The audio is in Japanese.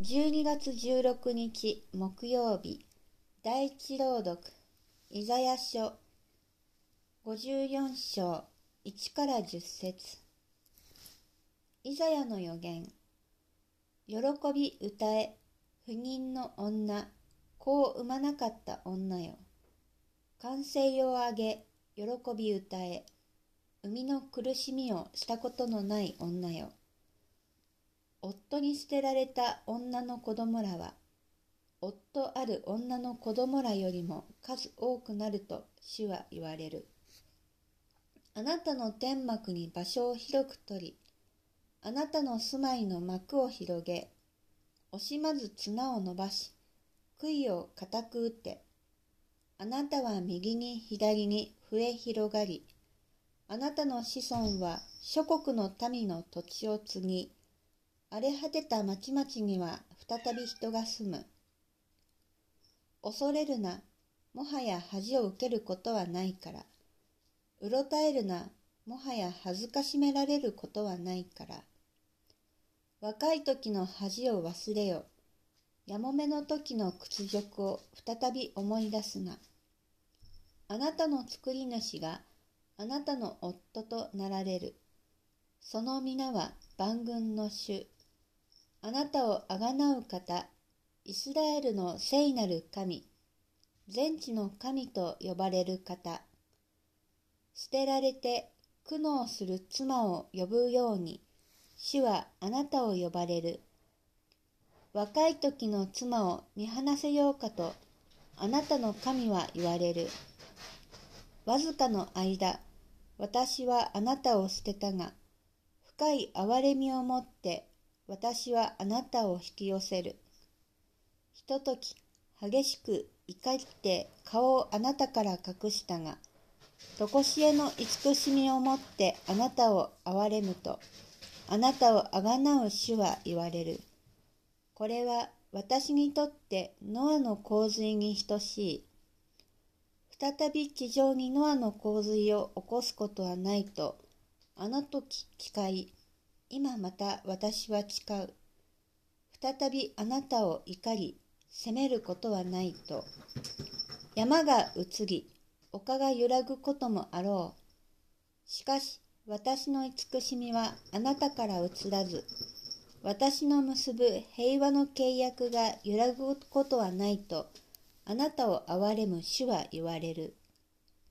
12月16日木曜日第一朗読イザヤ書54章1から10節。イザヤの予言喜び歌え不妊の女子を産まなかった女よ。歓声を上げ喜び歌え生みの苦しみをしたことのない女よ。夫に捨てられた女の子供らは、夫ある女の子供らよりも数多くなると主は言われる。あなたの天幕に場所を広く取り、あなたの住まいの幕を広げ、惜しまず綱を伸ばし、杭を固く打って。あなたは右に左に増え広がり、あなたの子孫は諸国の民の土地を継ぎ、荒れ果てた町々には再び人が住む。恐れるな、もはや恥を受けることはないから。うろたえるな、もはや恥ずかしめられることはないから。若い時の恥を忘れよ。やもめの時の屈辱を再び思い出すな。あなたの作り主があなたの夫となられる。その皆は万軍の主。あなたをあがなう方、イスラエルの聖なる神、全地の神と呼ばれる方、捨てられて苦悩する妻を呼ぶように、主はあなたを呼ばれる。若い時の妻を見放せようかと、あなたの神は言われる。わずかの間、私はあなたを捨てたが、深い憐れみをもって私はあなたを引き寄せる。ひととき、激しく怒って顔をあなたから隠したが、とこしえの慈しみをもってあなたを憐れむと、あなたをあがなう主は言われる。これは私にとってノアの洪水に等しい。再び地上にノアの洪水を起こすことはないと、あの時誓い、今また私は誓う。再びあなたを怒り、責めることはないと。山が移り、丘が揺らぐこともあろう。しかし、私の慈しみはあなたから移らず、私の結ぶ平和の契約が揺らぐことはないと、あなたを憐れむ主は言われる。